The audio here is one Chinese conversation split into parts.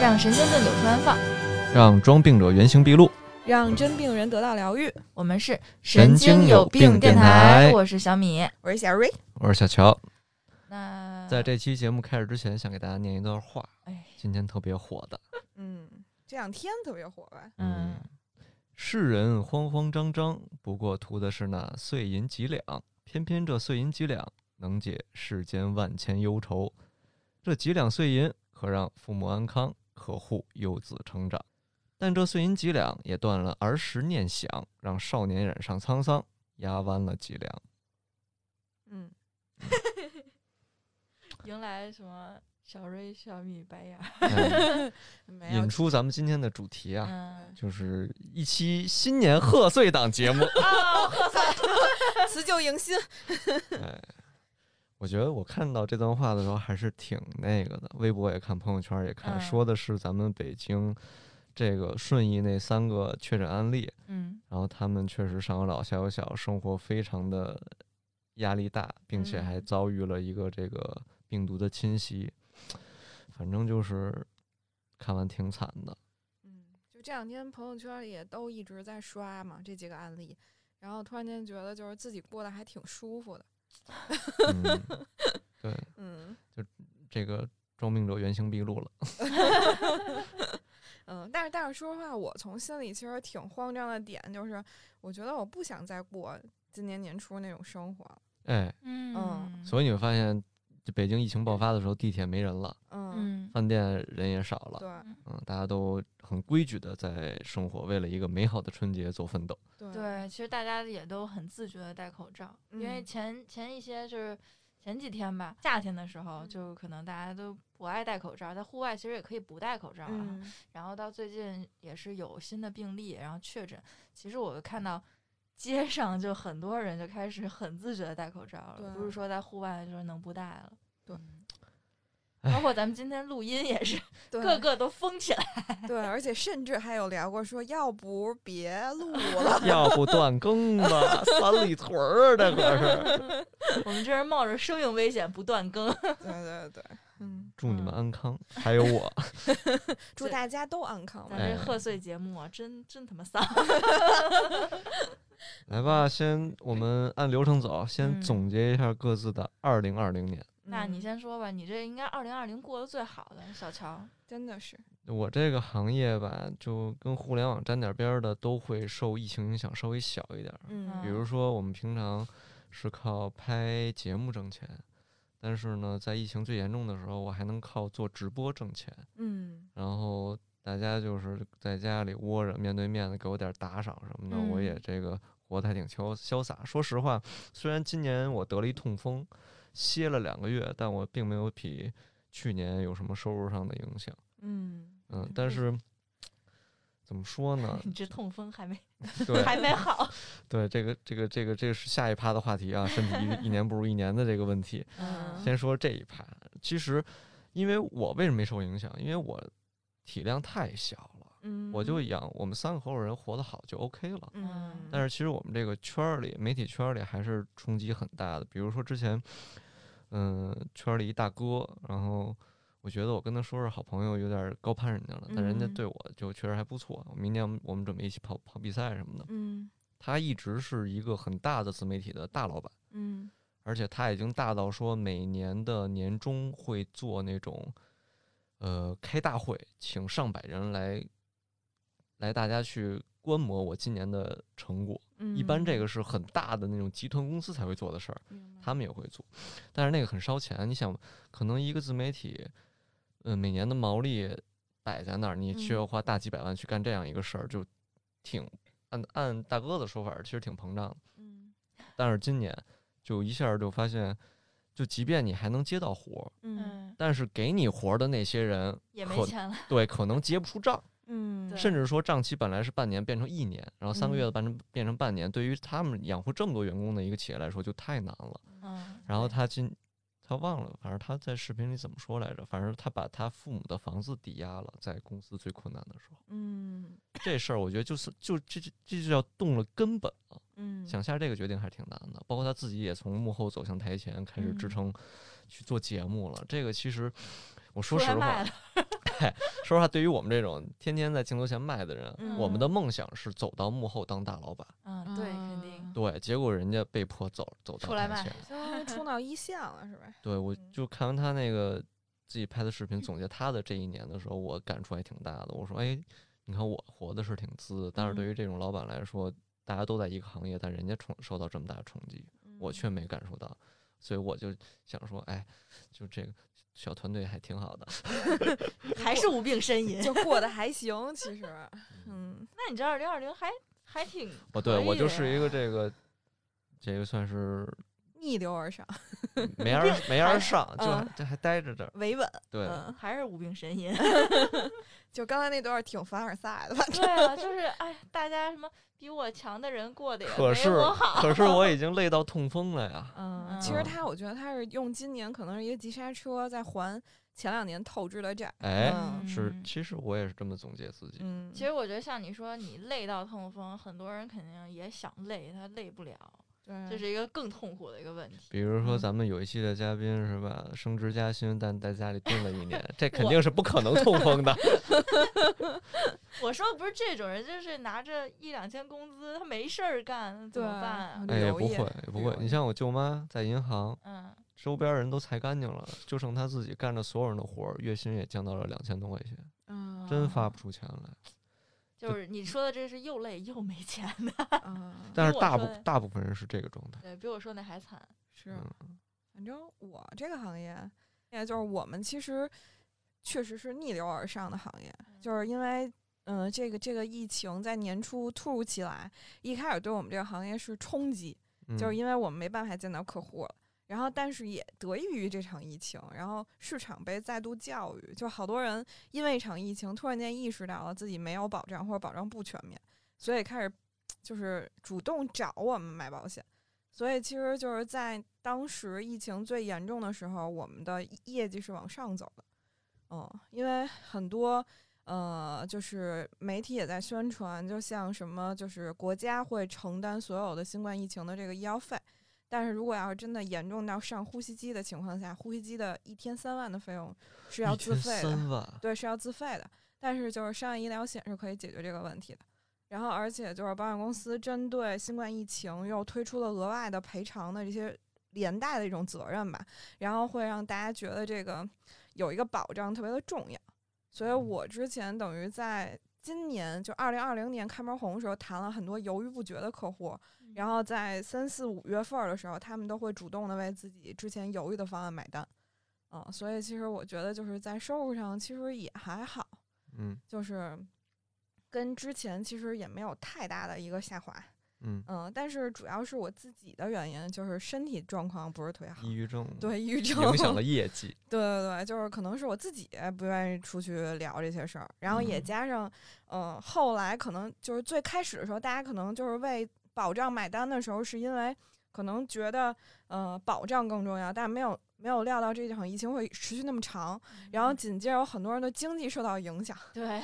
让神仙顿酒突然放，让装病者原形毕露。让真病人得到疗愈。我们是神经有病电电台我是小米。我是小瑞，我是小乔，那在这期节目开始之前，想给大家念一段话，哎，今天特别火的。嗯，这两天特别火吧？嗯，世人慌慌张张，不过图的是那碎银几两，偏偏这碎银几两能解世间万千忧愁。这几两碎银可让父母安康，可护幼子成长。但这碎银几两也断了儿时念想，让少年染上沧桑，压弯了脊梁。嗯，迎来什么小瑞、小米、白牙？哎没有引出咱们今天的主题啊，嗯，就是一期新年贺岁档节目啊，贺岁。辞旧迎新。哎，我觉得我看到这段话的时候还是挺那个的，微博也看，朋友圈也看，嗯说的是咱们北京这个顺义那三个确诊案例，嗯然后他们确实上有老下有小，生活非常的压力大，并且还嗯遭遇了一个这个病毒的侵袭，反正就是看完挺惨的。嗯，就这两天朋友圈里也都一直在刷嘛这几个案例，然后突然间觉得就是自己过得还挺舒服的。嗯，对，嗯就这个装病者原形毕露了。嗯，但是但是说实话，我从心里其实挺慌张的点就是，我觉得我不想再过今年年初那种生活了。哎，嗯所以你会发现，这北京疫情爆发的时候，地铁没人了，饭店人也少了。对嗯，大家都很规矩的在生活，为了一个美好的春节做奋斗。对对，其实大家也都很自觉的戴口罩，因为嗯前前一些就是前几天吧，夏天的时候，嗯就可能大家都不爱戴口罩，在户外其实也可以不戴口罩啊。嗯然后到最近也是有新的病例，然后确诊。其实我看到街上就很多人就开始很自觉的戴口罩了，不是说在户外就是能不戴了。对 包括咱们今天录音也是，对个个都疯起来。对，而且甚至还有聊过说，要不别录了。要不断更吧，三里屯儿这可是。我们这是冒着生命危险不断更。对对对，嗯，祝你们安康，还有我。祝大家都安康咱这贺岁节目啊，真真他妈丧。来吧，先我们按流程走，先嗯总结一下各自的二零二零年。那你嗯先说吧，你这应该二零二零过得最好的，小乔。真的是，我这个行业吧，就跟互联网沾点边儿的，都会受疫情影响稍微小一点儿。嗯比如说，我们平常是靠拍节目挣钱，但是呢，在疫情最严重的时候，我还能靠做直播挣钱。嗯然后大家就是在家里窝着，面对面的给我点儿打赏什么的，我也嗯这个活得还挺潇潇洒。说实话，虽然今年我得了一痛风，歇了两个月，但我并没有比去年有什么收入上的影响。嗯嗯，但是怎么说呢？你这痛风还没对 还没好。对，这个这个这个这个是下一趴的话题啊，身体一一年不如一年的这个问题。嗯先说这一趴，其实因为我为什么没受影响？因为我体量太小了，嗯，我就养我们三个合伙人活得好就 OK 了。嗯，但是其实我们这个圈儿里，媒体圈儿里还是冲击很大的。比如说之前，嗯、圈儿里一大哥，然后我觉得我跟他说是好朋友，有点儿高攀人家了，但人家嗯对我就确实还不错。明年我们我们准备一起跑跑比赛什么的。嗯他一直是一个很大的自媒体的大老板。嗯而且他已经大到说每年的年终会做那种，呃，开大会，请上百人来，来大家去观摩我今年的成果。嗯，一般这个是很大的那种集团公司才会做的事儿，他们也会做，但是那个很烧钱。你想，可能一个自媒体，呃，每年的毛利摆在那儿，你却嗯要花大几百万去干这样一个事儿，就挺按按大哥的说法，其实挺膨胀的。嗯但是今年就一下就发现，就即便你还能接到活儿，嗯嗯，但是给你活儿的那些人，也没钱了。对，可能结不出账，嗯，甚至说账期本来是半年变成一年，然后三个月嗯的变成变成半年，对于他们养活这么多员工的一个企业来说就太难了。嗯，然后他今他忘了，反正他在视频里怎么说来着？反正他把他父母的房子抵押了，在公司最困难的时候，嗯这事儿我觉得就是就这这这就叫动了根本了。嗯，想下这个决定还是挺难的。包括他自己也从幕后走向台前，开始支嗯撑去做节目了。这个其实我说实话，说实话，对于我们这种天天在镜头前卖的人，嗯我们的梦想是走到幕后当大老板。嗯，对，肯定对，结果人家被迫走走到出来卖。相当于冲到一线了，是吧？对，我嗯就看完他那个自己拍的视频，总结他的这一年的时候，我感触还挺大的。我说，哎，你看我活的是挺滋，但是对嗯于这种老板来说，大家都在一个行业，但人家冲受到这么大的冲击，我却没感受到，所以我就想说，哎，就这个小团队还挺好的。还是无病呻吟。就过得还行，其实，嗯，那你这二零二零还还挺哦，对我就是一个这个，这个算是逆流而上，没而 没而上，就还嗯这还待着这儿。维稳，对，嗯，还是无病呻吟。就刚才那段儿挺凡尔赛的，反正对啊，就 是哎，大家什么比我强的人过得也没可是我好。可是我 已经累到痛风了呀。嗯，其实嗯他，我觉得他是用今年可能是一个急刹车，在还前两年透支的债。哎，嗯是，嗯其实我也是这么总结自己。嗯，其实我觉得像你说你累到痛风，很多人肯定也想累，他累不了，对，这是一个更痛苦的一个问题。比如说嗯咱们有一期的嘉宾是吧，升职加薪，但在家里蹲了一年，这肯定是不可能痛风的。我说不是这种人，就是拿着一两千工资，他没事儿干，怎么办啊？哎，也不会，也不会。你像我舅妈在银行，嗯，周边人都裁干净了，就剩她自己干着所有人的活儿，月薪也降到了两千多块钱，嗯，真发不出钱来。就是你说的这是又累又没钱的，嗯，但是大部大部分人是这个状态。对比我说那还惨。是，嗯，反正我这个行业，也就是我们其实确实是逆流而上的行业，就是因为。嗯，这个这个疫情在年初突如其来，一开始对我们这个行业是冲击，就是嗯因为我们没办法见到客户了。然后，但是也得益于这场疫情，然后市场被再度教育，就好多人因为一场疫情，突然间意识到了自己没有保障或者保障不全面，所以开始就是主动找我们买保险。所以其实就是在当时疫情最严重的时候，我们的业绩是往上走的。嗯，因为很多呃，就是媒体也在宣传，就像什么，就是国家会承担所有的新冠疫情的这个医药费。但是如果要是真的严重到上呼吸机的情况下，呼吸机的一天三万的费用是要自费的，对，是要自费的。但是就是商业医疗险是可以解决这个问题的。然后，而且就是保险公司针对新冠疫情又推出了额外的赔偿的这些连带的一种责任吧，然后会让大家觉得这个有一个保障特别的重要。所以我之前等于在今年就二零二零年开门红的时候谈了很多犹豫不决的客户，然后在三四五月份儿的时候，他们都会主动的为自己之前犹豫的方案买单。嗯，所以其实我觉得就是在收入上其实也还好，嗯就是跟之前其实也没有太大的一个下滑。嗯，嗯，但是主要是我自己的原因，就是身体状况不是特别好抑。郁症对，抑郁症影响了 业绩。对对对，就是可能是我自己不愿意出去聊这些事儿，然后也嗯加上，嗯、后来可能就是最开始的时候，大家可能就是为保障买单的时候，是因为可能觉得，呃，保障更重要，但没有没有料到这场疫情会持续那么长，然后紧接着有很多人的经济受到影响，对，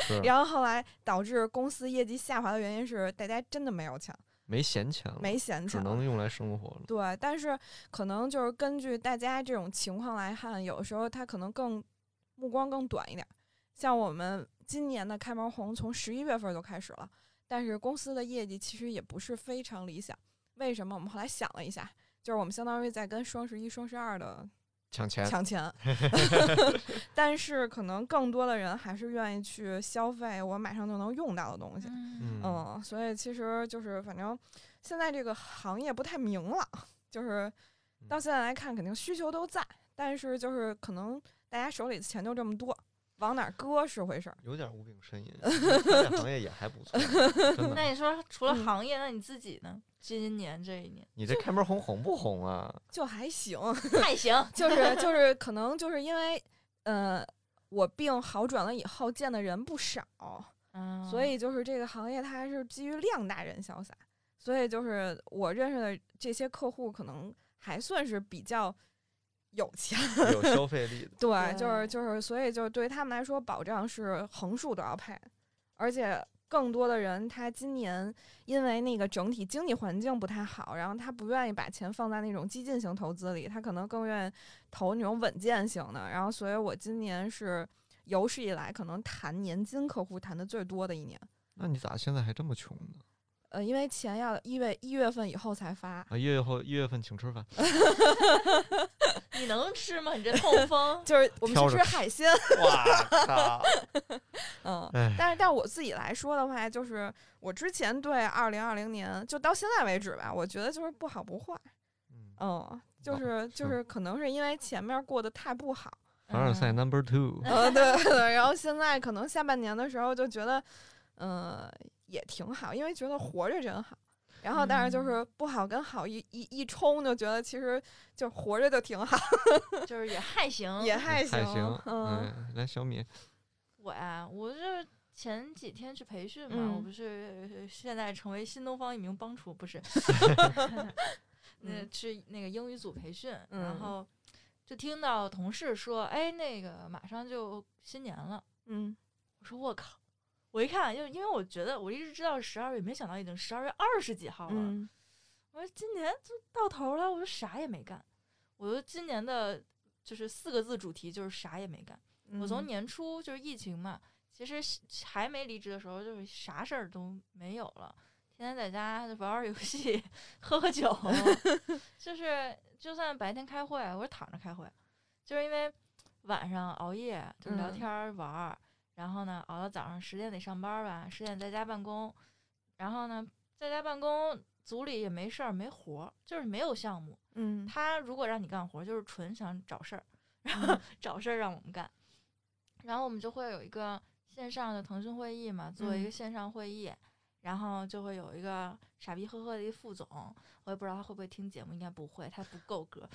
是 然后后来导致公司业绩下滑的原因是大家真的没有钱，没闲钱了，没闲钱，只能用来生活了。对，但是可能就是根据大家这种情况来看，有时候他可能更目光更短一点儿。像我们今年的开门红从十一月份就开始了，但是公司的业绩其实也不是非常理想。为什么？我们后来想了一下，就是我们相当于在跟双十一、双十二的抢钱，抢钱，但是可能更多的人还是愿意去消费我马上就能用到的东西。嗯嗯，所以其实就是反正现在这个行业不太明朗，就是到现在来看，肯定需求都在，但是就是可能大家手里的钱就这么多，往哪儿搁是回事儿。有点无病呻吟。这行业也还不错，那你说除了嗯行业，那你自己呢？今年这一年你这开门红红不红啊？就还行，还行，就是就是可能就是因为呃我病好转了以后见的人不少，嗯，所以就是这个行业它还是基于量大人潇洒，所以就是我认识的这些客户可能还算是比较有钱。有消费力的。对，就是就是，所以就是对于他们来说，保障是横竖都要配，而且更多的人他今年因为那个整体经济环境不太好，然后他不愿意把钱放在那种激进型投资里，他可能更愿意投那种稳健型的。然后，所以我今年是有史以来可能谈年金客户谈的最多的一年。那你咋现在还这么穷呢？呃，因为钱要一月一月份以后才发，啊，一月后一月份请吃饭，你能吃吗？你这痛风 就是我们去吃海鲜。哇靠！嗯，哎，但是，但我自己来说的话，就是我之前对二零二零年就到现在为止吧，我觉得就是不好不坏。嗯，嗯，就哦是就是可能是因为前面过得太不好，凡尔赛嗯 Number Two，呃，对对对，然后现在可能下半年的时候就觉得，嗯、也挺好，因为觉得活着真好。然后，但是就是不好跟好一一一冲，就觉得其实就活着就挺好，就是也还行，也还还行。行。嗯嗯，来小米，我呀，我这前几天去培训嘛，嗯我不是呃现在成为新东方一名帮厨，不是？那嗯去那个英语组培训，嗯然后就听到同事说，哎，那个马上就新年了。嗯我说我靠！我一看，就因为我觉得我一直知道十二月，没想到已经十二月二十几号了。嗯我说今年就到头了，我就啥也没干。我说今年的就是四个字主题就是啥也没干。我从嗯年初就是疫情嘛，其实还没离职的时候，就是啥事儿都没有了，天天在家就玩玩游戏、喝喝酒，就是就算白天开会，我是躺着开会，就是因为晚上熬夜就是聊嗯天玩儿，然后呢熬到早上十点得上班吧，十点在家办公，然后呢在家办公。组里也没事儿没活儿，就是没有项目。嗯他如果让你干活，就是纯想找事儿，然后 找事儿让我们干，然后我们就会有一个线上的腾讯会议嘛，做一个嗯线上会议，然后就会有一个傻逼呵呵的一副总，我也不知道他会不会听节目，应该不会，他不够格，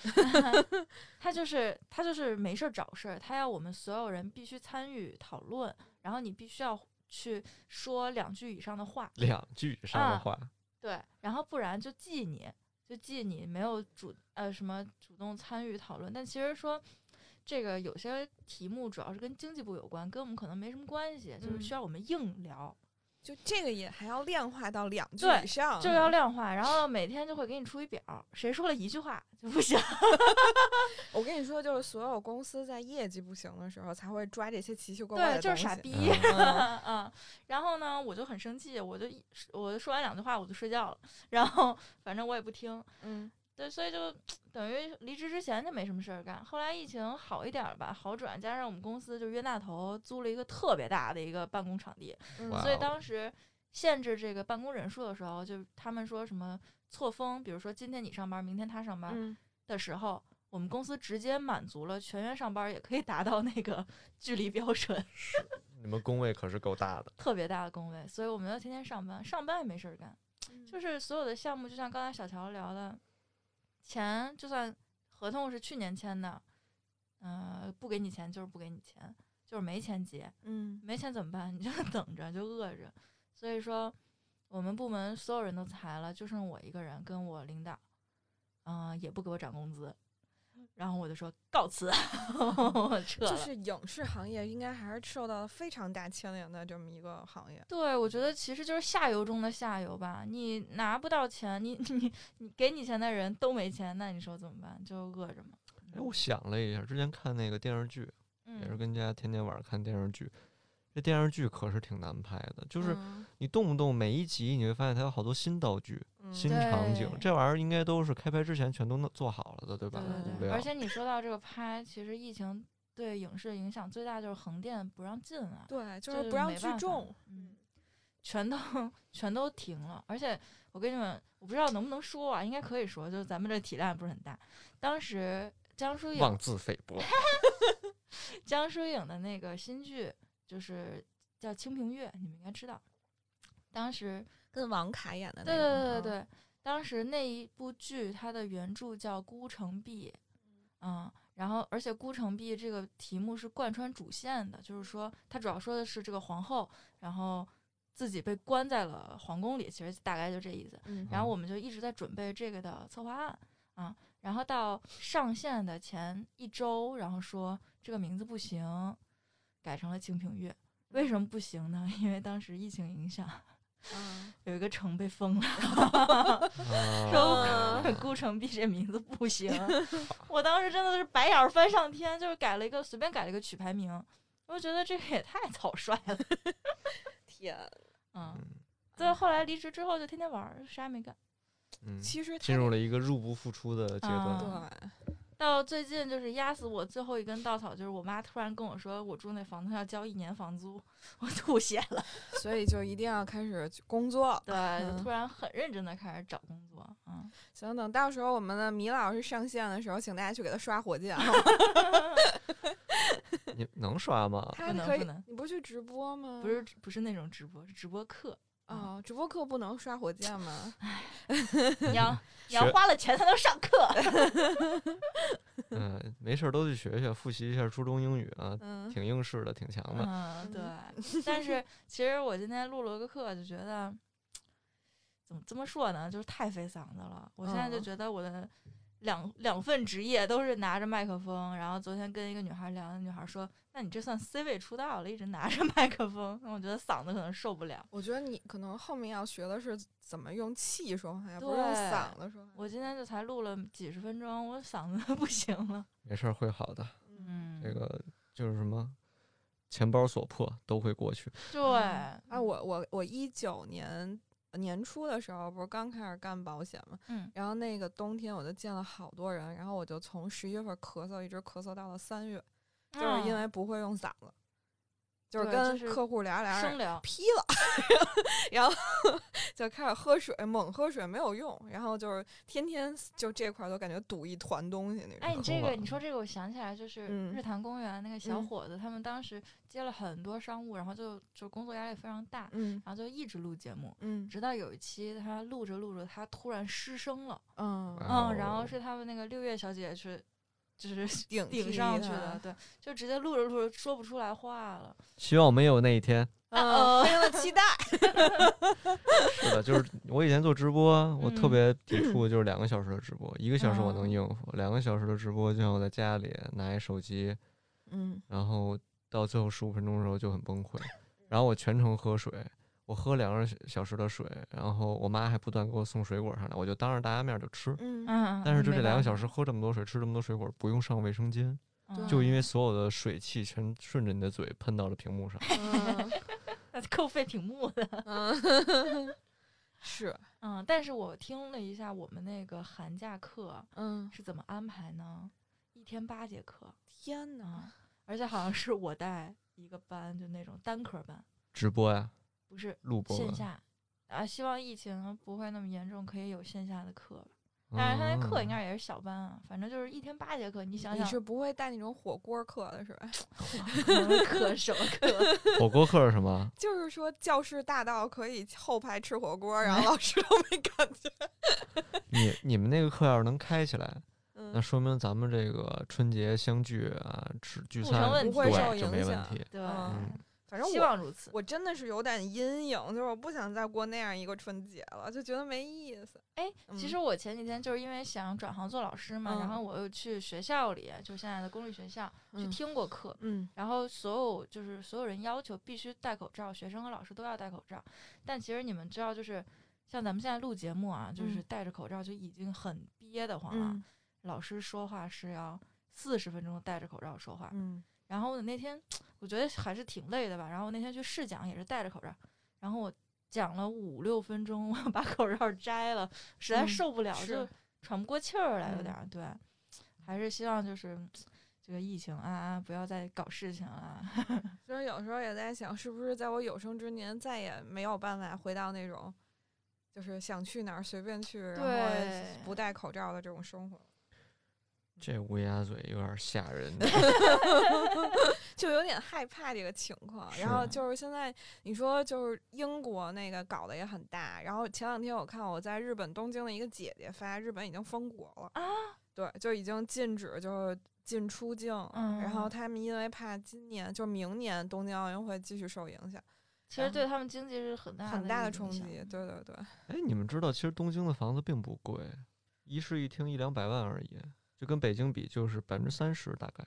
他就是他就是没事儿找事儿，他要我们所有人必须参与讨论，然后你必须要去说两句以上的话，两句以上的啊话，对，然后不然就记你，就记你没有主呃什么主动参与讨论。但其实说这个有些题目主要是跟经济部有关，跟我们可能没什么关系，就是嗯。需要我们硬聊，就这个也还要量化到两句以上，就要量化。然后每天就会给你出一表，谁说了一句话就不行。我跟你说，就是所有公司在业绩不行的时候，才会抓这些奇奇怪怪对，的就是傻东西逼。嗯 嗯，然后呢，我就很生气，我就一我说完两句话我就睡觉了，然后反正我也不听。嗯对，所以就等于离职之前就没什么事儿干。后来疫情好一点儿吧，好转，加上我们公司就冤大头租了一个特别大的一个办公场地，嗯所以当时限制这个办公人数的时候，就他们说什么错峰，比如说今天你上班，明天他上班嗯的时候，我们公司直接满足了全员上班也可以达到那个 距离标准，你们工位可是够大的。特别大的工位，所以我们要天天上班，上班也没事儿干。就是所有的项目，就像刚才小乔聊的，钱就算合同是去年签的，呃，不给你钱就是不给你钱，就是没钱结，嗯没钱怎么办？你就等着，就饿着。所以说，我们部门所有人都裁了，就剩我一个人跟我领导，嗯、也不给我涨工资，然后我就说告辞，我撤了。就是影视行业应该还是受到非常大牵连的这么一个行业。对，我觉得其实就是下游中的下游吧。你拿不到钱，你你你给你钱的人都没钱，那你说怎么办？就饿着嘛。哎，我想了一下，之前看那个电视剧，也是嗯，跟家天天晚上看电视剧。这电视剧可是挺难拍的，就是嗯你动不动每一集你会发现它有好多新道具、嗯新场景，这玩意儿应该都是开拍之前全都弄做好了的，对吧？对对对。而且你说到这个拍，其实疫情对影视影响最大就是横店不让进啊，对，就是不让聚众。嗯，全都全都停了。而且我跟你们，我不知道能不能说啊，应该可以说，就是咱们这体量也不是很大。当时江疏影妄自菲薄。江疏影的那个新剧就是叫《清平乐》，你们应该知道。当时，跟王凯演的那对对对对对，当时那一部剧它的原著叫《孤城闭》，嗯，然后而且《孤城闭》这个题目是贯穿主线的，就是说它主要说的是这个皇后，然后自己被关在了皇宫里，其实大概就这意思。嗯，然后我们就一直在准备这个的策划案啊，然后到上线的前一周，然后说这个名字不行，改成了《清平乐》，为什么不行呢？因为当时疫情影响，嗯，有一个城被封了，啊说孤城闭这名字不行。我当时真的是白眼儿翻上天，就是改了一个随便改了一个曲牌名，我就觉得这个也太草率了。天，嗯，嗯对，后来离职之后就天天玩，啥也没干。嗯，其实进入了一个入不敷出的阶段。啊对，到最近就是压死我最后一根稻草，就是我妈突然跟我说，我住那房子要交一年房租，我吐血了。所以就一定要开始工作。对，嗯就突然很认真的开始找工作。嗯，行，等到时候我们的米老师上线的时候，请大家去给他刷火箭。你能刷吗？他可以不能不能，你不是去直播吗？不是不是那种直播，是直播课。哦，直播课不能刷火箭吗？你要 你要花了钱才能上课。嗯，没事儿都去学学，复习一下初中英语啊，嗯，挺应试的，挺强的。嗯，对。但是其实我今天录了个课，就觉得怎么这么说呢，就是太费嗓子了。我现在就嗯觉得我的两两份职业都是拿着麦克风。然后昨天跟一个女孩聊，那女孩说：“那你这算 C 位出道了，一直拿着麦克风。”那我觉得嗓子可能受不了。我觉得你可能后面要学的是怎么用气说话，不是用嗓子说话。我今天就才录了几十分钟，我嗓子不行了。没事儿会好的，嗯，这个就是什么，钱包所迫都会过去。对，啊，我我我一九年年初的时候不是刚开始干保险嘛，嗯，然后那个冬天我就见了好多人，然后我就从十一月份咳嗽一直咳嗽到了三月，就是因为不会用嗓子，就是对就是跟客户聊聊生聊。劈了，然后就开始喝水，猛喝水没有用，然后就是天天就这块儿都感觉堵一团东西那种。哎，你这个你说这个，我想起来，就是嗯日坛公园那个小嗯伙子，他们当时接了很多商务，然后就就工作压力非常大，嗯然后就一直录节目，嗯直到有一期他录着录着，他突然失声了，嗯然后是他们那个六月小姐是就是顶顶上去的，对，就直接录着录着说不出来话了。希望我们也有那一天。嗯，非常的期待。是的，就是我以前做直播，我特嗯别抵触就是两个小时的直播，一个小时我能哦应付，两个小时的直播就像我在家里拿一手机，嗯然后到最后十五分钟的时候就很崩溃，然后我全程喝水，我喝两个小时的水，然后我妈还不断给我送水果上来，我就当着大家面就吃。嗯嗯，但是就这两个小时，喝这么多水，吃这么多水果，不用上卫生间，嗯就因为所有的水汽全顺着你的嘴喷到了屏幕上。嗯 那扣费屏幕的。嗯，是嗯，但是我听了一下我们那个寒假课嗯，是怎么安排呢？一天八节课，天哪！啊，而且好像是我带一个班，就那种单科班，直播呀，不是录播线下。啊，希望疫情不会那么严重，可以有线下的课吧。但是他那课应哦该也是小班啊，反正就是一天八节课。你想想你，是不会带那种火锅课的是吧？课什么课？火锅课是什么？就是说教室大到可以后排吃火锅，然后老师都没感觉。你你们那个课要是能开起来，那嗯，说明咱们这个春节相聚啊，吃聚餐不会受对就没问影响题。对，反正我望如此。我真的是有点阴影，就是我不想再过那样一个春节了，就觉得没意思。哎，其实嗯我前几天就是因为想转行做老师嘛，然嗯后我又去学校里，就现在的公立学校去嗯听过课，嗯然后所有就是所有人要求必须戴口罩，学生和老师都要戴口罩。但其实你们知道，就是像咱们现在录节目啊，就是嗯戴着口罩就已经很憋得慌了。嗯老师说话是要四十分钟戴着口罩说话。嗯然后我那天我觉得还是挺累的吧，然后我那天去试讲也是戴着口罩，然后我讲了五六分钟，我把口罩摘了，实在嗯受不了，是就喘不过气儿来，有嗯点儿、对。还是希望就是这个疫情啊啊，不要再搞事情了。虽然有时候也在想，是不是在我有生之年再也没有办法回到那种，就是想去哪儿随便去，然后不戴口罩的这种生活，这乌鸦嘴有点吓人。就有点害怕这个情况。然后就是现在你说就是英国那个搞得也很大，然后前两天我看我在日本东京的一个姐姐发，日本已经封国了啊，对，就已经禁止就是进出境，然后嗯他们因为怕今年就明年东京奥运会继续受影响，其实对他们经济是很大很大的的冲击。对对对，哎，你们知道，其实东京的房子并不贵，一室一厅一两百万而已，就跟北京比就是百分之三十大概。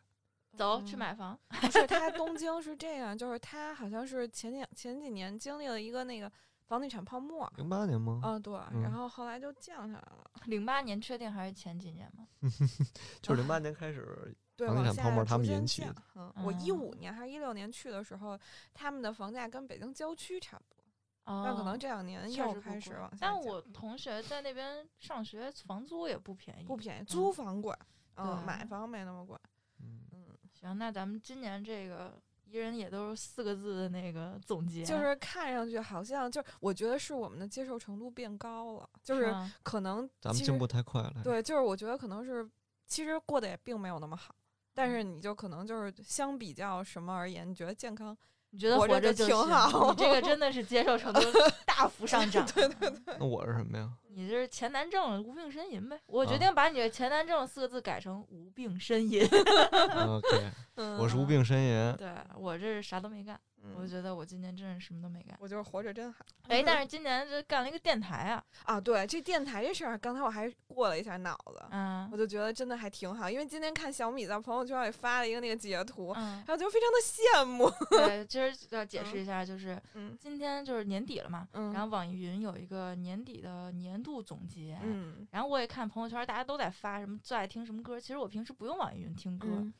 走去嗯买房。不是，他东京是这样，就是他好像是前两前几年经历了一个那个房地产泡沫，零八年吗？嗯，对，嗯然后后来就降下来了，零八年确定还是前几年吗？就是零八年开始，对，房地产泡沫他们引起的。嗯，我一五嗯年还是一六年去的时候，他们的房价跟北京郊区差不多，哦但可能这两年确又开始往下但。我同学在那边上学，房租也不便宜。不便宜，租房贵，嗯，对买房没那么贵，嗯，嗯，行，那咱们今年这个一人也都是四个字的那个总结，就是看上去好像就我觉得是我们的接受程度变高了，就是可能咱们进步太快了。对，就是我觉得可能是其实过得也并没有那么好，但是你就可能就是相比较什么而言，你觉得健康你觉得活着挺好你这个真的是接受程度 大幅上涨。对对对，那我是什么呀？你这是钱难挣，无病呻吟呗。我决啊定把你的钱难挣四个字改成无病呻吟。OK，嗯 我是无病呻吟。对我这是啥都没干，我就，觉得我今年真是什么都没干。我就是活着真好。哎，但是今年这干了一个电台啊，啊，对这电台这事儿，刚才我还过了一下脑子，嗯我就觉得真的还挺好，因为今天看小米在朋友圈里发了一个那个截图，嗯，然后就非常的羡慕。对，今儿要解释一下，就是嗯今天就是年底了嘛，嗯，然后网易云有一个年底的年度总结，嗯然后我也看朋友圈，大家都在发什么最爱听什么歌。其实我平时不用网易云听歌，嗯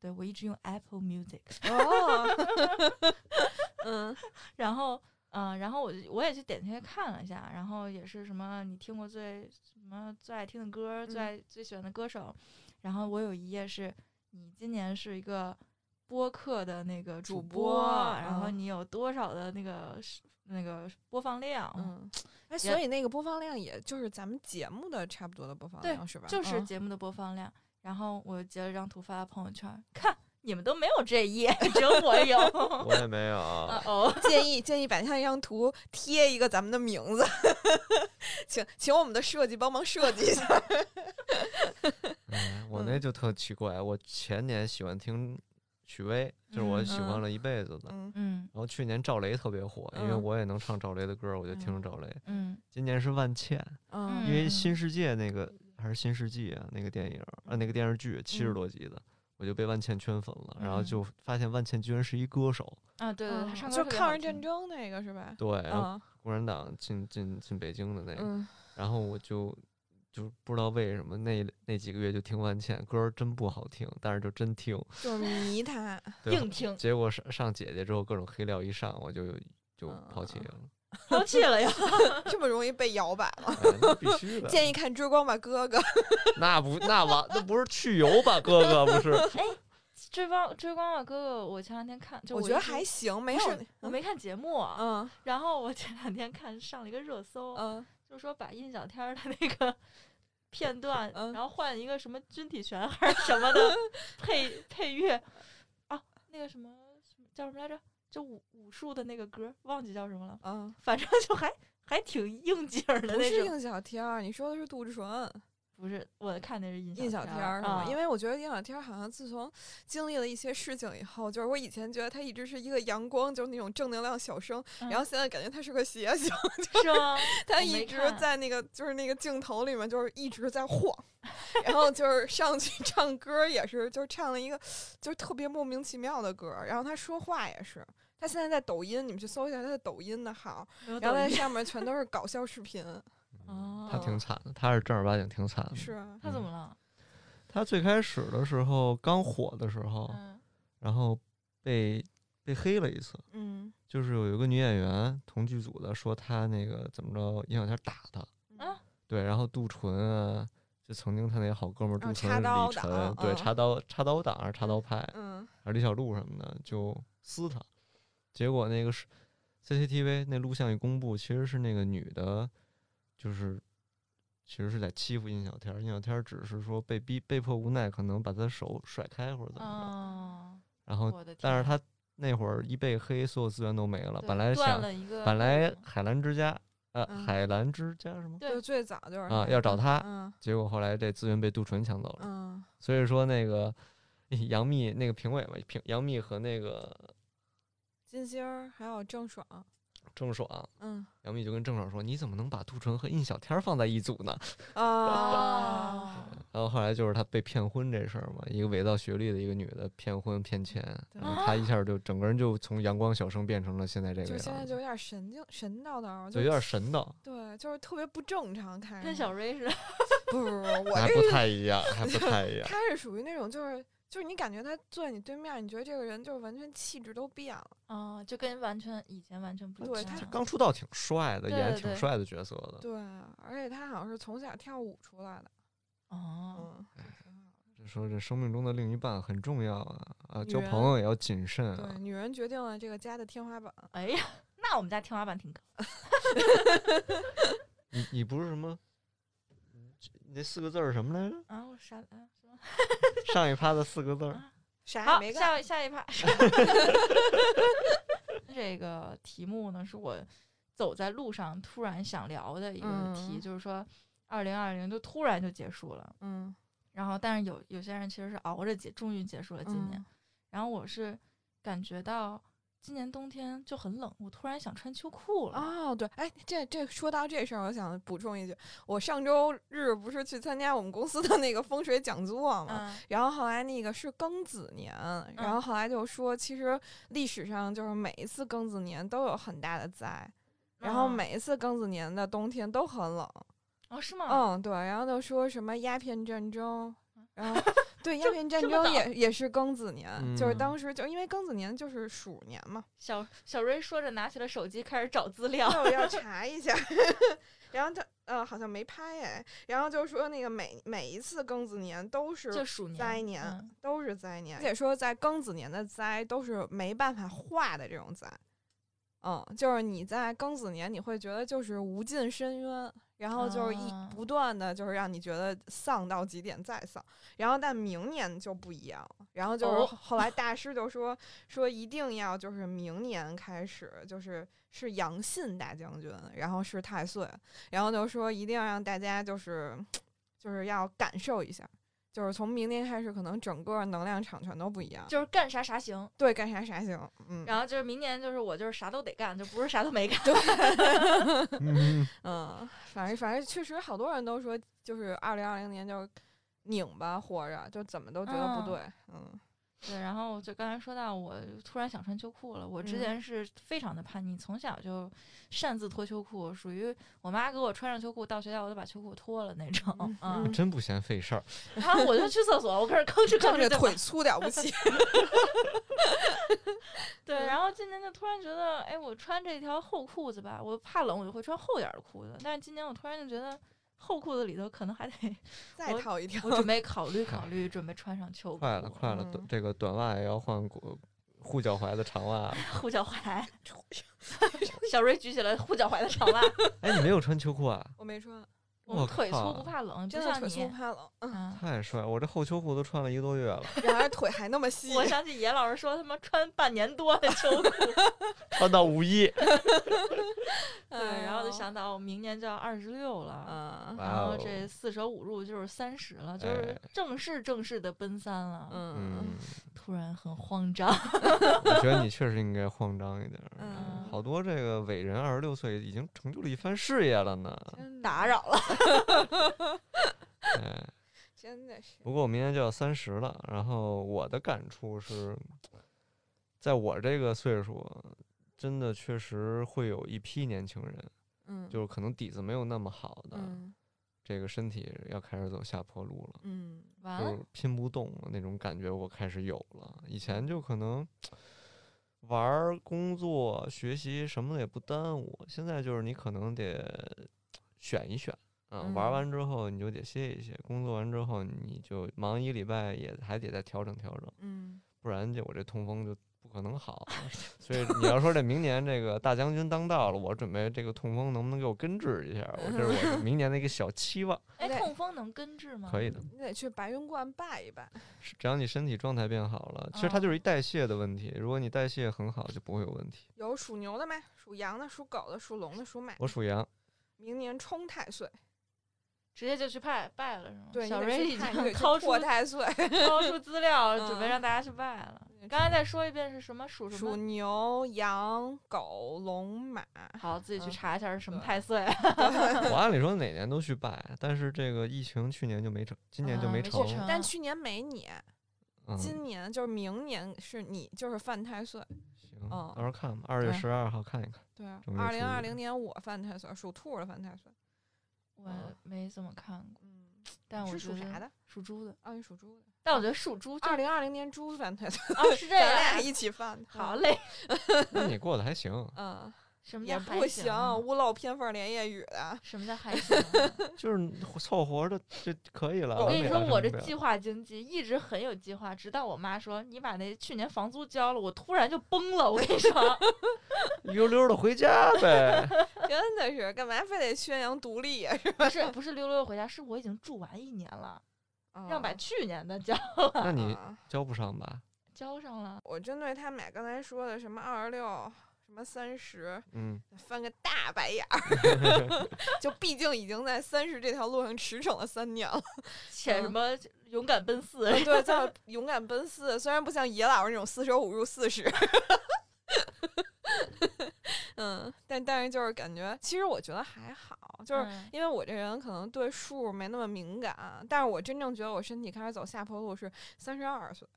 对我一直用 Apple Music。哦，嗯然后，嗯、然后我就我也去点进去看了一下，然后也是什么你听过最什么最爱听的歌，最嗯爱最喜欢的歌手。然后我有一页是你今年是一个播客的那个主主播然后嗯你有多少的那个是那个播放量，嗯，哎，所以那个播放量也就是咱们节目的差不多的播放量是吧？就是嗯节目的播放量。然后我截了张图发到朋友圈，看你们都没有这一页，只有我有。我也没有。啊哦，建议建议把那张图贴一个咱们的名字，请请我们的设计帮忙设计一下。哎，我那就特奇怪，我前年喜欢听许巍，就是我嗯喜欢了一辈子的。嗯嗯然后去年赵雷特别火，因为嗯我也能唱赵雷的歌，我就听着赵雷。嗯今年是万茜，嗯因为嗯新世界那个还是新世纪啊，那个电影啊，那个电视剧七十嗯多集的，我就被万茜圈粉了，然后嗯就发现万茜居然是一歌手。啊，对对，他唱歌就抗日战争那个是吧？对，然后嗯共产党进进进北京的那个，嗯然后我就就不知道为什么那那几个月就听万茜歌儿真不好听，但是就真听。就是迷她。对硬听，结果上上姐姐之后，各种黑料一上，我就就抛弃嗯了。抛弃了呀。这么容易被摇摆吗？哎，那必须的。建议看《追光吧哥哥》。那不那完那不是去油吧，哥哥不是？哎追光追光吧哥哥，我前两天看，就我觉得还行，没不有是我没看节目，嗯然后我前两天看上了一个热搜，嗯就是说把印小天儿的那个片段，嗯然后换一个什么军体拳还是什么的配配乐啊，那个什么什么叫什么来着？就武武术的那个歌，忘记叫什么了，嗯，反正就还还挺应景儿的不那种。不是应小天儿，你说的是杜志纯。不是，我看的是印印小天天儿是吗？啊，因为我觉得印小天儿好像自从经历了一些事情以后，就是我以前觉得他一直是一个阳光，就是那种正能量小生，嗯然后现在感觉他是个邪性，他 一直在那个就是那个镜头里面就是一直在晃，然后就是上去唱歌也是，就是唱了一个就是特别莫名其妙的歌，然后他说话也是。他现在在抖音，你们去搜一下他的抖音的号，然后在上 面全都是搞笑视频。哦，他挺惨的，他是正儿八经挺惨的。是啊，他怎么了？他最开始的时候刚火的时候，嗯然后被被黑了一次，嗯就是有一个女演员同剧组的说他那个怎么着印小天打他，啊，对，然后杜淳啊，就曾经他那好哥们儿杜嗯淳、插刀李晨，党对，嗯插刀插刀党还是插刀派，嗯还是李小璐什么的，就撕他。结果那个是 CCTV 那录像一公布，其实是那个女的，就是其实是在欺负印小天儿，印小天儿只是说被逼被迫无奈，可能把他的手甩开或者怎么着，哦，然后但是他那会儿一被黑，所有资源都没了，本来想了一个本来海澜之家，呃，嗯。海澜之家什么？对最早就是啊要找他嗯。结果后来这资源被杜淳抢走了，嗯。所以说那个 杨幂那个评委嘛，评杨幂和那个金星儿还有郑爽，郑爽，嗯杨幂就跟郑爽说：“你怎么能把杜淳和印小天放在一组呢啊，哦，还有后来就是他被骗婚这事儿嘛，一个伪造学历的一个女的骗婚骗钱，对然后他一下就整个人就从阳光小生变成了现在这个就样子，现在就有点神经神叨叨，就有点神叨，对，就是特别不正常，看着跟小瑞似的。不不不，我还不太一样，还不太一样。他是属于那种就是就是你感觉他坐在你对面，你觉得这个人就是完全气质都变了。哦，就跟完全以前完全不一样。对他他刚出道挺帅的，演挺帅的角色的。对，而且他好像是从小跳舞出来的。哦，嗯，这说这生命中的另一半很重要啊啊，交朋友也要谨慎啊对，。女人决定了这个家的天花板。哎呀，那我们家天花板挺高。你你不是什么？你那四个字儿是什么来着？啊，我啥啊什么？上一趴的四个字儿。啊 啥也，没干。下下一趴。这个题目呢，是我走在路上突然想聊的一个题，嗯就是说，二零二零就突然就结束了。嗯然后，但是有有些人其实是熬着结，终于结束了今年。嗯然后我是感觉到今年冬天就很冷，我突然想穿秋裤了。哦，对，哎，这这说到这事儿，我想补充一句，我上周日不是去参加我们公司的那个风水讲座嘛，嗯然后后来那个是庚子年，然后后来就说，其实历史上就是每一次庚子年都有很大的灾，然后嗯每一次庚子年的冬天都很冷，哦是吗？嗯，对，然后就说什么鸦片战争，然后对鸦片战争也也是庚子年，就是嗯当时就因为庚子年就是鼠年嘛，小小瑞说着拿起了手机开始找资料。那我要 查一下。然后他呃好像没拍哎，然后就说那个每每一次庚子年都是就鼠年灾年，嗯都是灾年，而且说在庚子年的灾都是没办法化的这种灾。嗯，就是你在庚子年，你会觉得就是无尽深渊，然后就是一啊不断的就是让你觉得丧到极点再丧，然后但明年就不一样了，然后就是哦后来大师就说说一定要就是明年开始就是是杨信大将军，然后是太岁，然后就说一定要让大家就是就是要感受一下。就是从明年开始，可能整个能量场全都不一样。就是干啥啥行，对，干啥啥行。嗯，然后就是明年就是我就是啥都得干，就不是啥都没干。嗯，嗯，反正反正确实好多人都说，就是二零二零年就拧巴活着，就怎么都觉得不嗯对。嗯对，然后就刚才说到，我突然想穿秋裤了。我之嗯前是非常的叛逆，从小就擅自脱秋裤，属于我妈给我穿上秋裤到学校，我就把秋裤脱了那种。嗯嗯，真不嫌费事儿。然后我就去厕所，我开始吭哧 吭哧腿粗了不起。对，然后今年就突然觉得，哎，我穿这条厚裤子吧，我怕冷，我就会穿厚点儿的裤子。但是今年我突然就觉得，厚裤子里头可能还得，再套一条我。准备考虑 考虑，准备穿上秋裤。快了，快了，短嗯这个短袜也要换过护脚踝的长袜。护脚踝。小瑞举起了护脚踝的长袜。哎，你没有穿秋裤啊？我没穿，我们腿粗不怕冷，不真的腿粗像你。怕冷。太帅！我这厚秋裤都穿了一个多月了，然而腿还那么细。我想起严老师说他妈穿半年多的秋裤，穿到五一。对，然后就想到明年就要二十六了。嗯然后哦这四舍五入就是三十了，就是哎正式正式的奔三了。嗯嗯，突然很慌张。我觉得你 确实应该慌张一点儿。嗯，好多这个伟人二十六岁已经成就了一番事业了呢。打扰了，哎，真的是。不过我明年就要三十了，然后我的感触是，在我这个岁数，真的确实会有一批年轻人，嗯，就是可能底子没有那么好的，嗯这个身体要开始走下坡路了。嗯完了就是，拼不动了那种感觉，我开始有了。以前就可能玩儿、工作、学习什么的也不耽误，现在就是你可能得选一选啊，玩嗯完之后你就得歇一歇，工作完之后你就忙一礼拜，也还得再调整调整，嗯不然就我这痛风就。不可能好，所以你要说这明年这个大将军当道了，我准备这个痛风能不能给我根治一下？我这是我明年的一个小期望，哎，痛风能根治吗？可以的。你得去白云观拜一拜。只要你身体状态变好了，其实它就是一代谢的问题。如果你代谢很好，就不会有问题。有属牛的没？属羊的、属狗的、属龙的、属马的。我属羊，明年冲太岁，直接就去拜拜了是吗？对，小瑞已经掏出破太岁。掏出资料，准备嗯让大家去拜了。刚才再说一遍是什么属什么属？牛、羊、狗、龙、马。好，自己去嗯查一下是什么太岁。我按理说哪年都去拜，但是这个疫情去年就没成，今年就啊没成。没成但去年没你，嗯，今年就是明年是你，就是犯太岁。行，嗯到时候看吧，二月十二号看一看。对二零二零年我犯太岁，属兔的犯太岁。我没怎么看过，嗯，但我是属啥的？属猪的。哦，你属猪的。但我觉得属猪二零二零年猪犯太岁，哦是这咱俩。一起犯的。好嘞，那你过得还行，嗯，什么也叫还行不行，啊？屋漏偏逢连夜雨的。什么叫还行啊？就是凑合着就可以了。我跟你说，我这计划经济一直很有计划，直到我妈说你把那去年房租交了，我突然就崩了。我跟你说，溜溜的回家呗。真的是，干嘛非得宣扬独立呀？是？不是不是溜溜回家，是我已经住完一年了，让把啊去年的交了那你啊交不上吧？交上了。我针对他们俩刚才说的什么二十六、什么三十，嗯，翻个大白眼儿。就毕竟已经在三十这条路上驰骋了三年了。嗯且什么勇敢奔四，啊对，叫 勇敢奔四，虽然不像野老师那种四舍五入四十。嗯，但但是就是感觉，其实我觉得还好，就是嗯因为我这人可能对数没那么敏感，但是我真正觉得我身体开始走下坡路是三十二岁，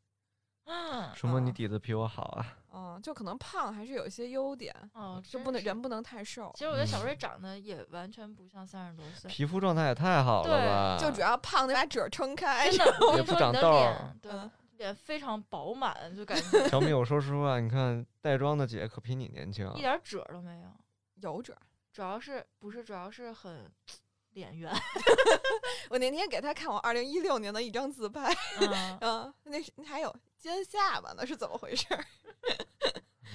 嗯说明你啊底子比我好啊。嗯，就可能胖还是有一些优点，哦，就不能人不能太瘦其，实我觉得小嗯瑞长得也完全不像三十多岁，皮肤状态也太好了对吧？就主要胖得把褶撑开真。的，我跟也你说你的不长痘对嗯，脸非常饱满，就感觉小米，我说实话，你看带妆的姐可比你年轻啊一。点褶都没有，有褶，主要是不是主要是很脸圆，我那天给他看我二零一六年的一张自拍，嗯，嗯，那是还有尖下巴呢，是怎么回事儿？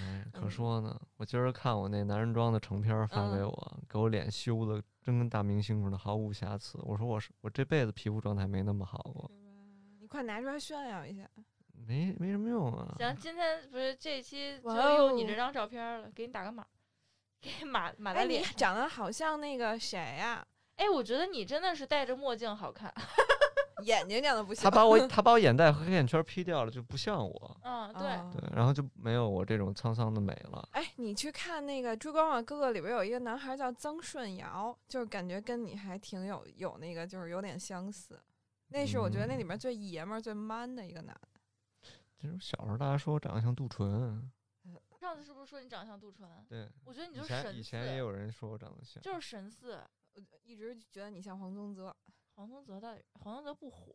哎，可嗯说呢，我今儿看我那男人装的成片发给嗯我，给我脸修的真跟大明星似的，毫无瑕疵。我说我是我这辈子皮肤状态没那么好过，你快拿出来炫耀一下。没没什么用啊。行，今天不是这一期就哇用你哦这张照片儿了，给你打个码，给码码哎，你在脸上。长得好像那个谁呀、哎，我觉得你真的是戴着墨镜好看，眼睛长得不行。他把我他把我眼袋和黑眼圈 P 掉了，就不像我。嗯，对，哦对，然后就没有我这种沧桑的美了。哎，你去看那个《追光吧哥哥》里边有一个男孩叫曾舜尧，就是感觉跟你还挺有有那个，就是有点相似。那是我觉得那里嗯面最爷们儿、最 man 的一个男的。就是小时候大家说我长得像杜淳，上次是不是说你长得像杜淳？对，我觉得你就是神以前也，有人说我长得像。就是神似。我一直觉得你像黄宗泽。黄宗泽的黄宗泽不火，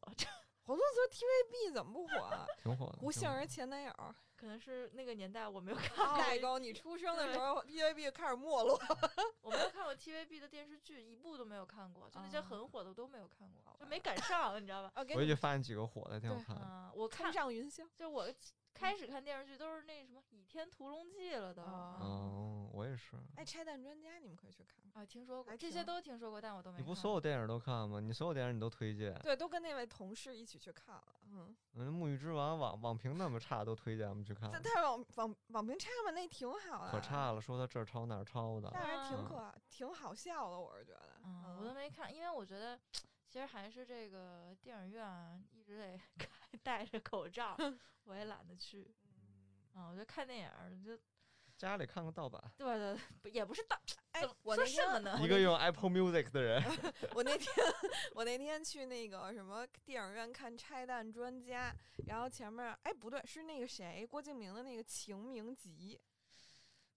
黄宗泽 TVB 怎么不火啊？挺火的。胡杏儿前男友。可能是那个年代我没有看过，代沟，你出生的时候 TVB 开始没落。我没有看过 TVB 的电视剧，一部都没有看过，就那些哦很火的我都没有看过，就没赶上，你知道吧？啊，给回去你发现几个火的，挺好对看的。嗯，我看看上云霄。就我开始看电视剧都是那什么《倚天屠龙记》了都。哦哦，我也是。哎，拆弹专家你们可以去看看。啊，听说过这些都听说过，但我都没你不所有电影都看吗？你所有电影你都推荐。对，都跟那位同事一起去看了。嗯，嗯，沐浴之王网网评那么差，都推荐我们去看但。但是网网网评差吗，那挺好的。可差了，说他这儿抄那儿抄的。但是挺嗯可挺好笑的，我是觉得。嗯，我都没看，因为我觉得 其实还是这个电影院啊，一直得 开 戴着口罩，我也懒得去。啊，我觉得看电影儿就家里看个盗版。对对，不也不是盗，哎，我那天说什么呢一个用 Apple Music 的人，我那天我那天去那个什么电影院看《拆弹专家》，然后前面哎不对，是那个谁郭敬明的那个《晴明集》。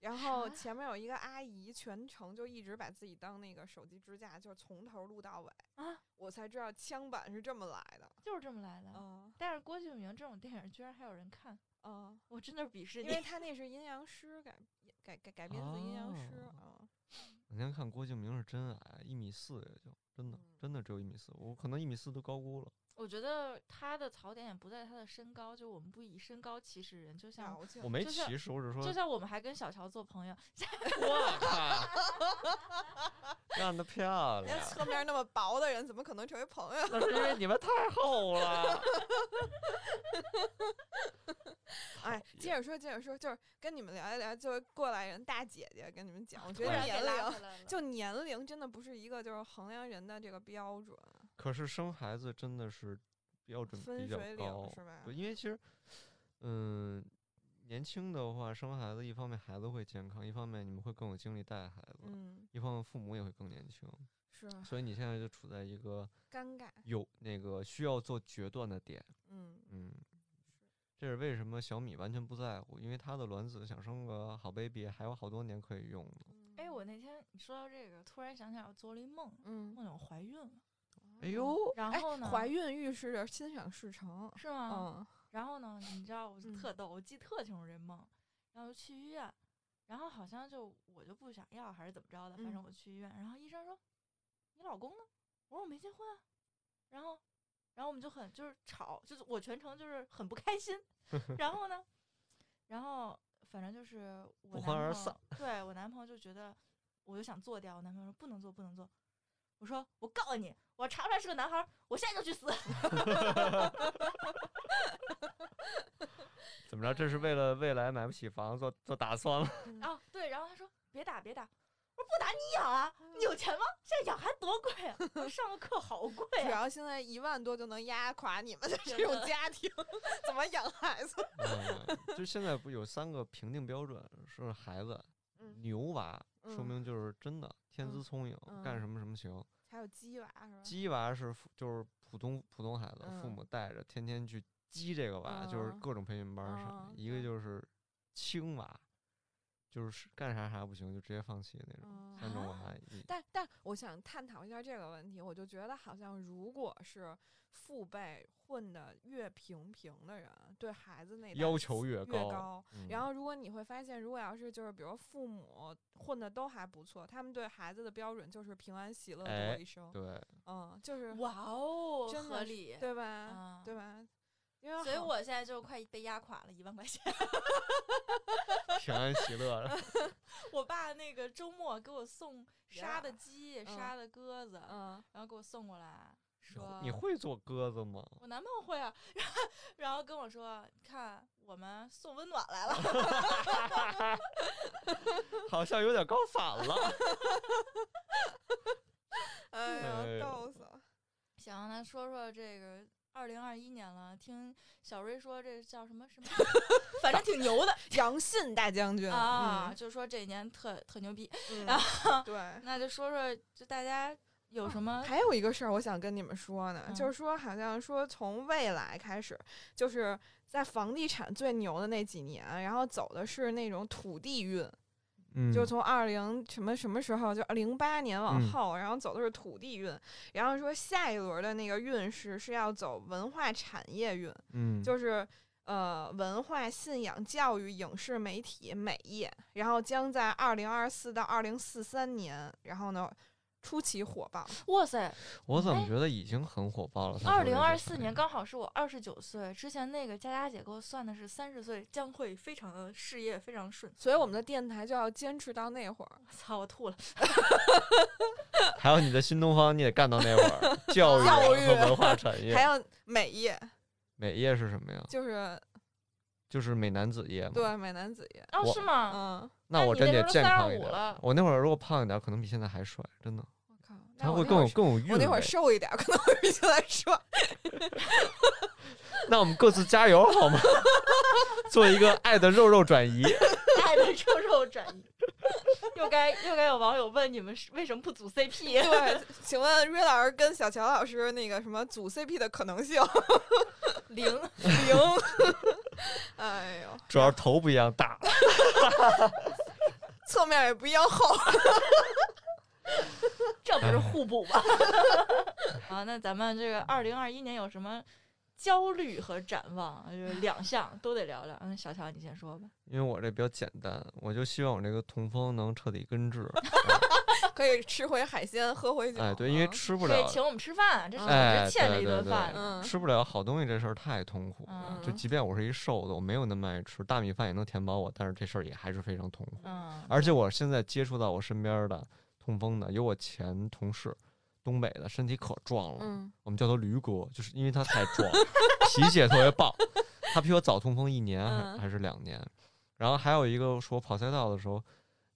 然后前面有一个阿姨，全程就一直把自己当那个手机支架，就是从头录到尾啊，我才知道枪版是这么来的。就是这么来的。嗯但是郭敬明这种电影居然还有人看，嗯，我真的是鄙视因为。他那是阴阳师改改改改编自阴阳师哦啊。我 那天看郭敬明是真矮，一米四也就真的嗯真的只有一米四，我可能一米四都高估了。我觉得他的槽点也不在他的身高，就我们不以身高歧视人，就像我没就像歧视，我只是说就像我们还跟小乔做朋友，我靠，干得漂亮人家！侧面那么薄的人，怎么可能成为朋友？那是因为你们太厚了。哎，接着说，接着说，就是跟你们聊一聊，就是过来人大姐姐跟你们讲，我觉得年龄。就年龄真的不是一个就是衡量人的这个标准，可是生孩子真的是标准比较高，是吧？对，因为其实，嗯，年轻的话生孩子，一方面孩子会健康，一方面你们会更有精力带孩子，嗯，一方面父母也会更年轻，是啊所以你现在就处在一个尴尬，有那个需要做决断的点。嗯嗯，这是为什么小米完全不在乎，因为她的卵子想生个好 baby 还有好多年可以用呢。哎，我那天你说到这个，突然想起来我做了一梦，嗯，梦见我怀孕了，哎呦，哎然后呢，怀孕预示着心想事成，是吗？嗯然后呢，你知道我就嗯特逗，我记特清楚这梦，然后就去医院，然后好像就我就不想要还是怎么着的，反正嗯我去医院，然后医生说你老公呢？我说我没结婚啊，然后然后我们就很就是吵，就是我全程就是很不开心，然后呢，然后反正就是我不男朋友欢而散，对我男朋友就觉得我就想做掉，我男朋友说不能做不能做。我说我告诉你，我查出来是个男孩，我现在就去死。怎么着？这是为了未来买不起房做做打算了？然后对，然后他说别打别打，我说不打你养啊，你有钱吗？现在养孩子多贵啊，我上个课好贵主啊。要现在一万多就能压垮你们的 这种家庭，怎么养孩子？嗯，就现在不有三个评定标准，是孩子、嗯牛娃，说嗯明就是真的天资嗯聪颖，干嗯什么什么行。还有鸡娃是吧？鸡娃是就是普通普通孩子，父嗯母带着天天去鸡这个娃，就是嗯各种培训班儿上。嗯一个就是青娃，就是干啥啥不行就直接放弃那种。嗯三种啊娃，一但但我想探讨一下这个问题，我就觉得好像如果是父辈混的越平平的人，对孩子那要求越越高然后，如果你会发现，如果要是就是比如父母混的都还不错，他们对孩子的标准就是平安喜乐过一生，对，嗯，就是哇哦，真合理。对吧？啊对吧？因为所以我现在就快被压垮了，一万块钱。平安喜乐。我爸那个周末给我送杀的呀鸡、嗯杀的鸽子，嗯，然后给我送过来，说你会做鸽子吗？我男朋友会啊，然后然后跟我说，看我们送温暖来了。好像有点高反了。哎呀逗死了。行，那说说这个二零二一年了，听小瑞说这叫什么什么，反正挺牛的杨信大将军啊，就说这一年特特牛逼。嗯，然后对。那就说说，就大家有什么？还有一个事儿，我想跟你们说呢，嗯就是说，好像说从未来开始，就是在房地产最牛的那几年，然后走的是那种土地运，嗯。就从二零什么什么时候，就零八年往嗯。后，然后走的是土地运，然后说下一轮的那个运势是要走文化产业运，嗯，就是呃文化、信仰、教育、影视、媒体、美业，然后将在二零二四到二零四三年，然后呢出奇火爆。哇塞，我怎么哎觉得已经很火爆了？他二零二四年刚好是我二十九岁，之前那个佳佳姐给我算的是三十岁将会非常的事业非常顺。所以我们的电台就要坚持到那会儿。操，我吐了。还有你的新东方，你得干到那会儿，教育教育和文化产业。还有美业，美业是什么呀？就是就是美男子业嘛。对美男子业。哦，是吗？嗯，那那我真得健康一35点了。我那会儿如果胖一点，可能比现在还帅，真的。他会更有我那会儿更有韵我那会儿。瘦一点，可能会比现在帅。那我们各自加油好吗？做一个爱的肉肉转移。爱的肉肉转移。又该又该有网友问你们是为什么不组 CP？对，请问瑞老师跟小乔老师那个什么组 CP 的可能性零。零？哎呦，主要是头不一样大。侧面也不一样厚。这不是互补吗？啊，那咱们这个二零二一年有什么焦虑和展望？就是 两项都得聊聊。嗯，小乔你先说吧。因为我这比较简单，我就希望我这个痛风能彻底根治。可以吃回海鲜，喝回酒。哎，对，因为嗯吃不了，可以请我们吃饭，这是我哎们欠着一顿饭。嗯吃不了好东西这事儿太痛苦了。嗯就即便我是一瘦子，我没有那么爱吃，大米饭也能填饱我，但是这事儿也还是非常痛苦。嗯，而且我现在接触到我身边的痛风的，有我前同事，东北的，身体可壮了，嗯我们叫他驴哥，就是因为他太壮，脾气也特别棒。他比我早痛风一年还嗯还是两年。然后还有一个说跑赛道的时候，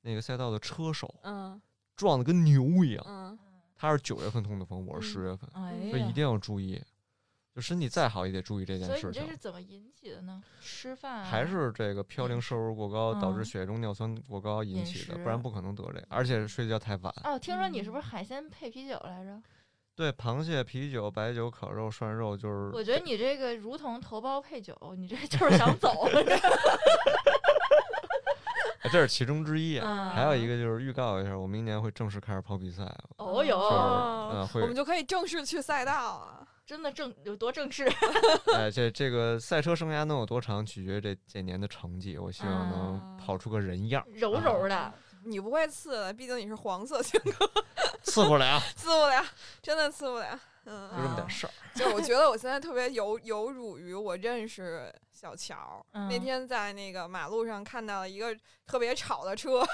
那个赛道的车手嗯壮的跟牛一样。嗯他是九月份痛的风，我是十月份，哎所以一，定要注意。就身体再好也得注意这件事情所以你这是。怎么引起的呢？吃饭啊还是这个嘌呤摄入过高，导致嗯血中尿酸过高引起的，食不然不可能得这个。而且睡觉太晚。哦，听说你是不嗯是海鲜配啤酒来着？对，螃蟹、啤酒、白酒、烤肉、涮肉，就是我觉得你这个如同头孢配酒，你这 就是想走。哎 这是其中之一。啊还有一个就是预告一下，我明年会正式开始跑比赛，哦哟，我们就可以正式去赛道了。真的正有多正式？哎，这这个赛车生涯能有多长，取决于这这年的成绩。我希望能啊跑出个人样儿，柔柔的，你不会刺的，毕竟你是黄色性格，刺不了，刺不了，真的刺不了。嗯，就这么点事儿。就我觉得我现在特别有有辱于我认识小乔。那嗯天在那个马路上看到了一个特别吵的车，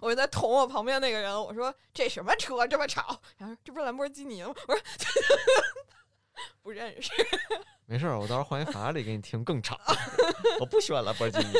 我就在捅我旁边那个人，我说这什么车这么吵？然后说这不是兰博基尼吗？我说 不认识。没事儿，我到时候换一法拉利给你听更吵。我不喜欢兰博基尼。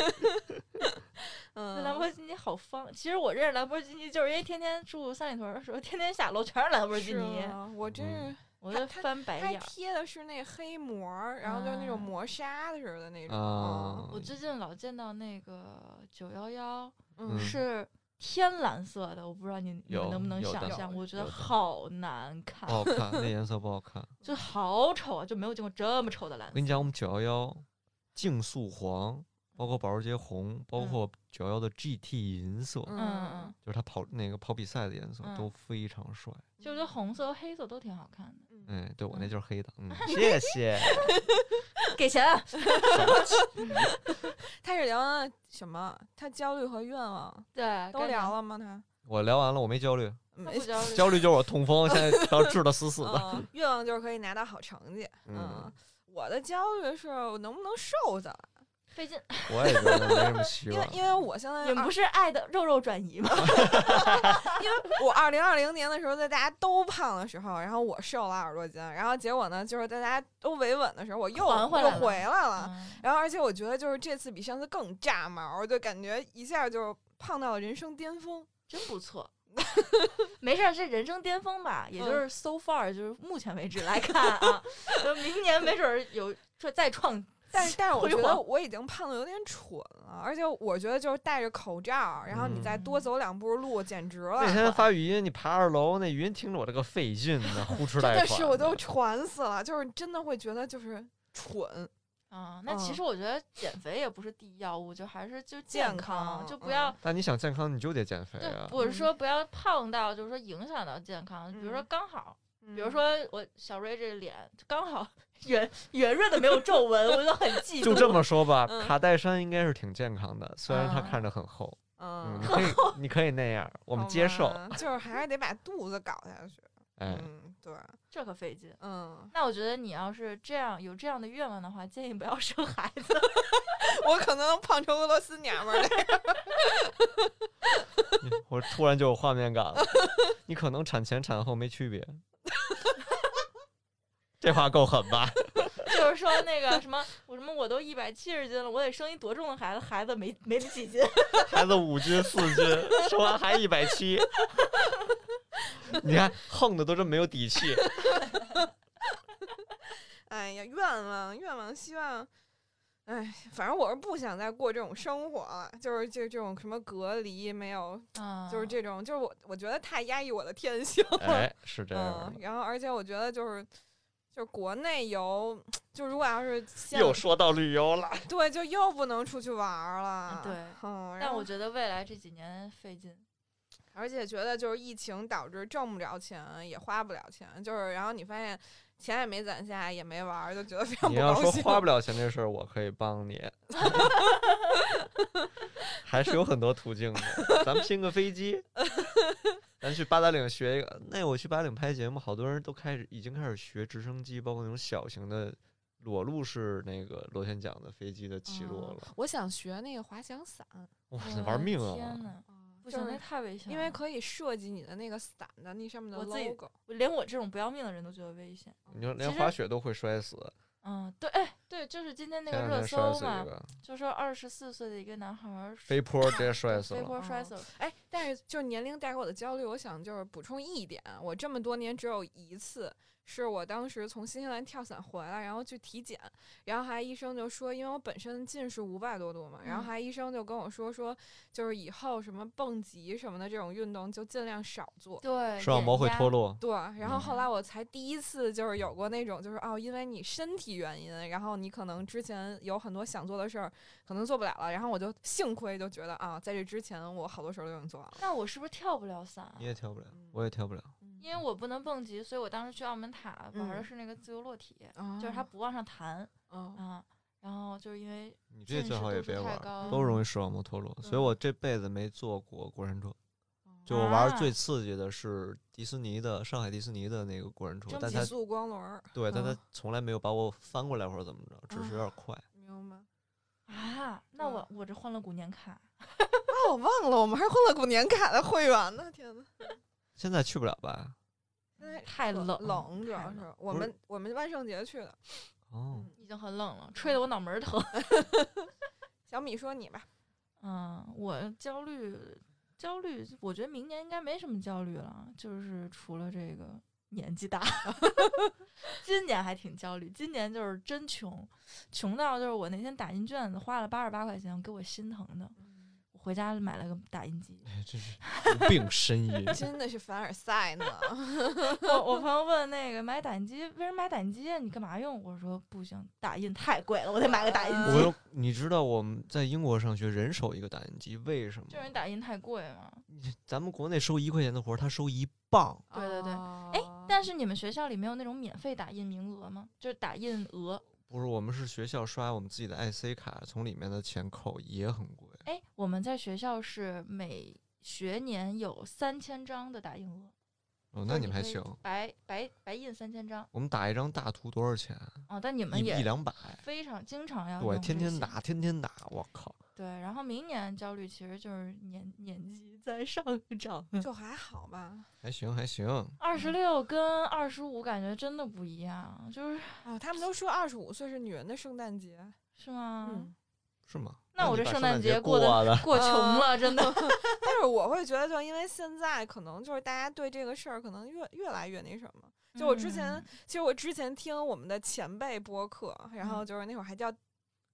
兰博基尼好方。其实我认识兰博基尼，就是因为天天住三里屯的时候，天天下楼全是兰博基尼，吗我真是。我就翻白眼儿。贴的是那黑膜，然后就是那种啊磨砂似的那种。啊我最近老见到那个九幺幺嗯，是天蓝色的，我不知道你你们能不能想象，我觉得好难看不，好看，那 颜色不好看。就好丑啊，就没有见过这么丑的蓝色。我跟你讲，我们九幺幺竞速黄，包括保时捷红，包嗯括九幺的 GT 银色，嗯嗯，就是它跑那个跑比赛的颜色嗯都非常帅。就我觉得红色和黑色都挺好看的。嗯哎，对我那嗯就是黑的，嗯，谢谢。给钱啊！他是聊什么？他焦虑和愿望对，都聊聊了吗？他我聊完了，我没焦虑，没焦虑。焦虑就是我痛风，现在要治的死死的。嗯，愿望就是可以拿到好成绩。嗯嗯，我的焦虑是我能不能瘦下来，费劲，我也觉得没什么希因为。因为我现在二你们不是爱的肉肉转移吗？因为我二零二零年的时候，在大家都胖的时候，然后我瘦了二十多斤，然后结果呢，就是在大家都维稳的时候，我又又回来了回来了。嗯然后而且我觉得就是这次比上次更炸毛，就感觉一下就胖到了人生巅峰。真不错。没事儿，这人生巅峰吧，也就嗯是 so far，就是目前为止来看啊，就明年没准儿有说再创。但是 但是我觉得我已经胖的有点蠢了，而且我觉得就是戴着口罩，然后你再多嗯走两步路，简直了。那天发语音，你爬二楼，那语音听着我这个费劲呢，呼哧真带喘的是我都喘死了，就是真的会觉得就是蠢。啊，那其嗯实我觉得减肥也不是第一要务，就还是就健康，康就不要嗯但你想健康，你就得减肥对啊，。我是说不要胖到就是说影响到健康，比如说嗯刚好，比比如说我小瑞这脸刚好圆圆润的没有皱纹，我就很嫉妒。就这么说吧，嗯卡戴珊应该是挺健康的，虽然她啊看着很厚。嗯，可以，你可以那样，我们接受。就是还是得把肚子搞下去。哎，嗯，对，这可费劲。嗯，那我觉得你要是这样有这样的愿望的话，建议不要生孩子。我可能能胖成俄罗斯娘们儿那样。我突然就有画面感了。你可能产前产后没区别。这话够狠吧？就是说那个什么，我什么我都一百七十斤了，我得生一多重的孩子，孩子没没几斤。孩子五斤四斤，生完还一百七。你看，横的都这么没有底气。哎呀，愿望愿望，希望，哎，反正我是不想再过这种生活了，就是这这种什么隔离，没有，啊就是这种，就是我我觉得太压抑我的天性了。哎，是这样。然后而且我觉得就是。就是国内游，就如果要是又说到旅游了，对，就又不能出去玩儿了。对嗯，然但我觉得未来这几年费劲。而且觉得就是疫情导致挣不着钱，也花不了钱，就是然后你发现钱也没攒下，也没玩儿，就觉得非常你要不高兴。说花不了 钱这事儿，我可以帮你，还是有很多途径的。咱们拼个飞机，咱去八达岭学一个。那我去八达岭拍节目，好多人都开始已经开始学直升机，包括那种小型的裸露式那个螺旋桨的飞机的起落哦了。我想学那个滑翔伞，哇，我那玩命啊天啊！呐，不行，那太危险了。因为可以设计你的那个伞的那上面的我自己 logo。连我这种不要命的人都觉得危险。你说连滑雪都会摔死，嗯，对，哎，对，就是今天那个热搜嘛就说二十四岁的一个男孩儿飞坡直接摔死了飞了。坡摔死了。哎，但是就是年龄带给我的焦虑，我想就是补充一点，我这么多年只有一次。是我当时从新西兰跳伞回来，然后去体检，然后还医生就说，因为我本身近视五百多度嘛，然后还医生就跟我说说，就是以后什么蹦极什么的这种运动就尽量少做，对，视网膜会脱落。对，然后后来我才第一次就是有过那种，就是哦，因为你身体原因，然后你可能之前有很多想做的事儿，可能做不了了，然后我就幸亏就觉得啊，在这之前我好多事儿都已经做完了。那我是不是跳不了伞？你也跳不了，我也跳不了。因为我不能蹦极，所以我当时去澳门塔玩的是那个自由落体，就是它不往上弹啊。然后就是因为你这最好也别玩，都容易视网膜脱落。所以我这辈子没坐过过山车，就我玩最刺激的是迪士尼的上海迪士尼的那个过山车，但它速光轮，对，但它从来没有把我翻过来或者怎么着，只是有点快。明白啊？那我我这欢乐谷年卡 啊，我忘了我们还是欢乐谷年卡的会员呢，天呐。现在去不了吧？太冷，冷主要是我们我们万圣节去的，哦，已经很冷了，吹得我脑门疼。小米说你吧，嗯，我焦虑焦虑，我觉得明年应该没什么焦虑了，就是除了这个年纪大，今年还挺焦虑，今年就是真穷，穷到就是我那天打印卷子花了八十八块钱，给我心疼的。回家买了个打印机，真是无病呻吟，真的是凡尔赛呢。我我朋友问那个买打印机为什么买打印机？你干嘛用？我说不行，打印太贵了，我得买个打印机。我你知道我们在英国上学，人手一个打印机，为什么？就是打印太贵嘛。咱们国内收一块钱的活，他收一磅。对对对，哎，但是你们学校里没有那种免费打印名额吗？就是打印额。不是，我们是学校刷我们自己的 IC 卡，从里面的钱扣，也很贵。哎，我们在学校是每学年有三千张的打印额。哦，那你们还行。白白白印三千张。我们打一张大图多少钱？哦，但你们也一两百，非常经常要。对，天天打，天天打，我靠。对，然后明年焦虑其实就是年年纪在上涨，就 还好吧。还行还行。二十六跟二十五感觉真的不一样，就是啊，他们都说二十五岁是女人的圣诞节，是吗？嗯。是吗？那我这圣诞节过的过穷了，真的。但是我会觉得，就因为现在可能就是大家对这个事儿可能越越来越那什么。就我之前，其实我之前听我们的前辈播客，然后就是那会儿还叫。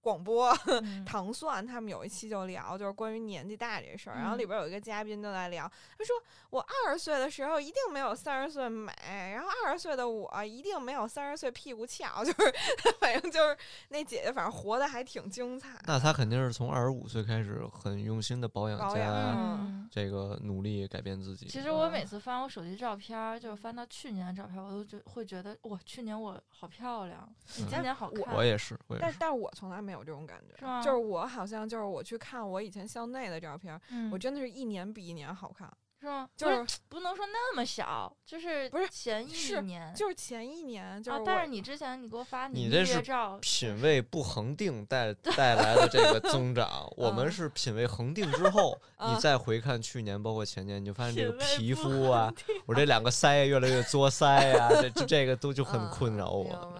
广播 糖蒜他们有一期就聊，就是关于年纪大这事儿。然后里边有一个嘉宾就在聊，他说我二十岁的时候一定没有三十岁美，然后二十岁的我一定没有三十岁屁股翘，就是反正就是那姐姐，反正活的还挺精彩。那她肯定是从二十五岁开始很用心的保养，加这个努力改变自己。其实我每次翻我手机照片，就是翻到去年的照片，我都觉会觉得哇，去年我好漂亮，你今年好看。我也是，但但是我从来没有这种感觉，就是我好像就是我去看我以前校内的照片，我真的是一年比一年好看。是吗？就是不能说那么小，就是不是前一年，就是前一年。啊，但是你之前你给我发你这是品味不恒定带 带来的这个增长，我们是品味恒定之后，你再回看去年包括前年，你就发现这个皮肤啊，我这两个腮越来越作腮啊，这这个都就很困扰我。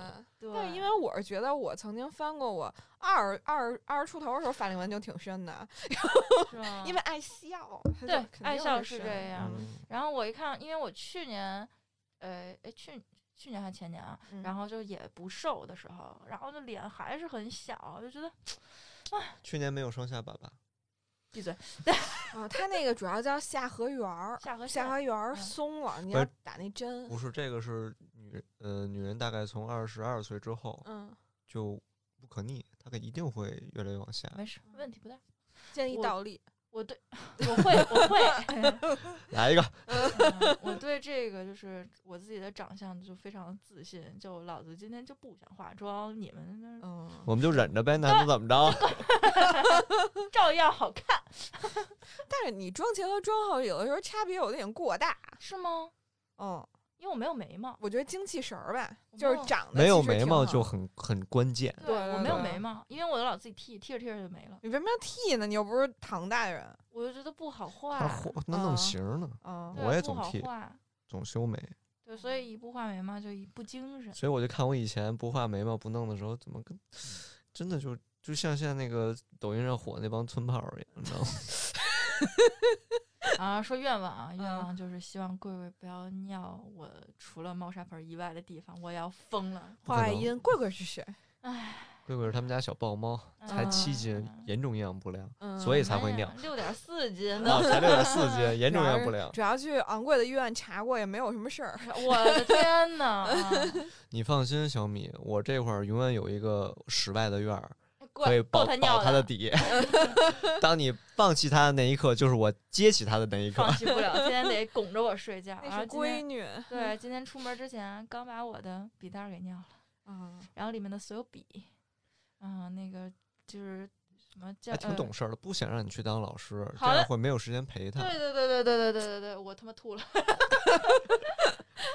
对，因为我是觉得我曾经翻过我二二二十出头的时候法令纹就挺深的，然后因为爱笑，对，爱笑是这样。然后我一看，因为我去年，呃，哎，去去年还前年啊，然后就也不瘦的时候，然后就脸还是很小，就觉得，哎，去年没有双下巴吧？闭嘴。啊，他那个主要叫下颌缘儿，下颌下颌缘儿松了，你要打那针。不是，这个是。呃，女人大概从二十二岁之后，嗯，就不可逆，大概一定会越来越往下。没事，问题不大。建议倒立。我对，我会，我会。来一个。我对这个就是我自己的长相就非常自信，就老子今天就不想化妆，你们那嗯，我们就忍着呗，那能怎么着？照样好看。但是你妆前和妆后有的时候差别有点过大，是吗？嗯。因为我没有眉毛，我觉得精气神儿吧，就是长得没有眉毛就很很关键。对我没有眉毛，因为我老自己剃，剃着剃着就没了。你为什么要剃呢？你又不是唐代人。我就觉得不好画。那弄型呢？我也总剃，总修眉。对，所以一不画眉毛就一不精神。所以我就看我以前不画眉毛不弄的时候，怎么跟真的就就像现在那个抖音上火那帮村炮一样，你知道吗？啊，说愿望啊，愿嗯望就是希望贵贵不要尿我除了猫砂盆以外的地方，我要疯了。话外音，贵贵是谁？唉，贵贵是他们家小豹猫，才七斤嗯，严重营养不良，嗯所以才会尿。六点四斤啊，呢。才六点四斤，严重营养不良。主要去昂贵的医院查过，也没有什么事儿。我的天呐！啊你放心，小米，我这块儿永远有一个室外的院儿，过可以保保他的底。当你放弃他的那一刻，就是我接起他的那一刻放。弃不了，天天得拱着我睡觉。然那是闺女。对，今天出门之前刚把我的笔袋给尿了，嗯，然后里面的所有笔，嗯，那个就是什么叫还挺呃懂事儿的，不想让你去当老师，这样会没有时间陪他。对对对对对对对对对，我他妈吐了。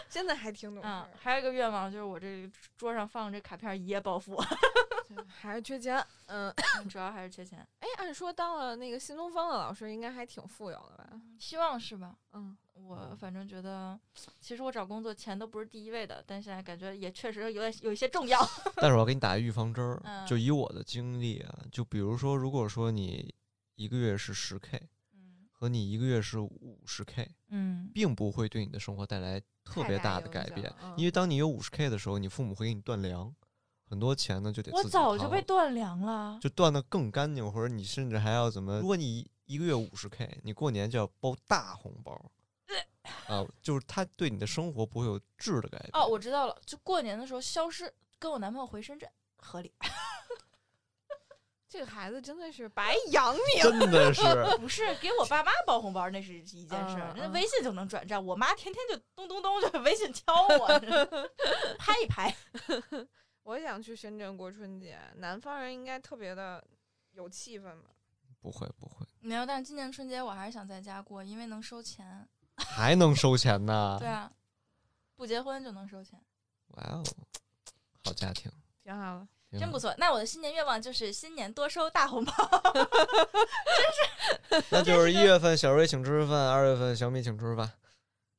现在还挺懂事还有一个愿望就是我这桌上放这卡片一夜暴富，对还是缺钱。嗯，主要还是缺钱，哎，按说当了那个新东方的老师，应该还挺富有的吧？希望是吧？嗯，我反正觉得，其实我找工作钱都不是第一位的，但现在感觉也确实有点有一些重要。但是我要给你打个预防针儿，嗯就以我的经历啊，就比如说，如果说你一个月是十 k 嗯和你一个月是五十 k，嗯并不会对你的生活带来特别大的改变，因为当你有五十 k 的时候，你父母会给你断粮，很多钱呢就得我早就被断粮了。就断的更干净，或者你甚至还要怎么？如果你一一个月五十 k，你过年就要包大红包，啊，就是他对你的生活不会有质的改变。哦，我知道了，就过年的时候消失，跟我男朋友回深圳，合理。这个孩子真的是白养你了。真的是，不是给我爸妈包红包，那是一件事儿，那微信就能转账。我妈天天就咚咚咚就微信敲我，拍一拍。我想去深圳过春节，南方人应该特别的有气氛吧？不会不会，没有，但是今年春节我还是想在家过，因为能收钱。还能收钱呢？对啊，不结婚就能收钱，哇哦，好家庭，挺好的。真不错。那我的新年愿望就是新年多收大红包。真是那就是一月份小瑞请吃饭，二月份小米请吃饭，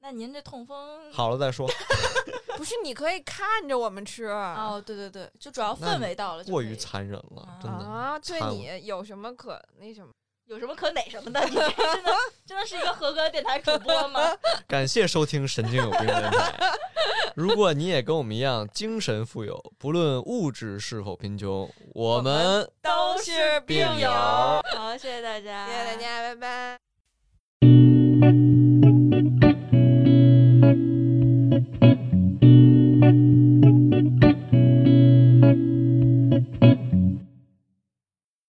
那您这痛风好了再说。不是，你可以看着我们吃哦，对对对，就主要氛围到了过于残忍了，真的。啊，对你有什么可那什么？有什么可哪什么的？你这 真的真的是一个合格的电台主播吗？感谢收听《神经有病电台》。如果你也跟我们一样精神富有，不论物质是否贫穷，我们都是病友好，谢谢大家，谢谢大家，拜拜。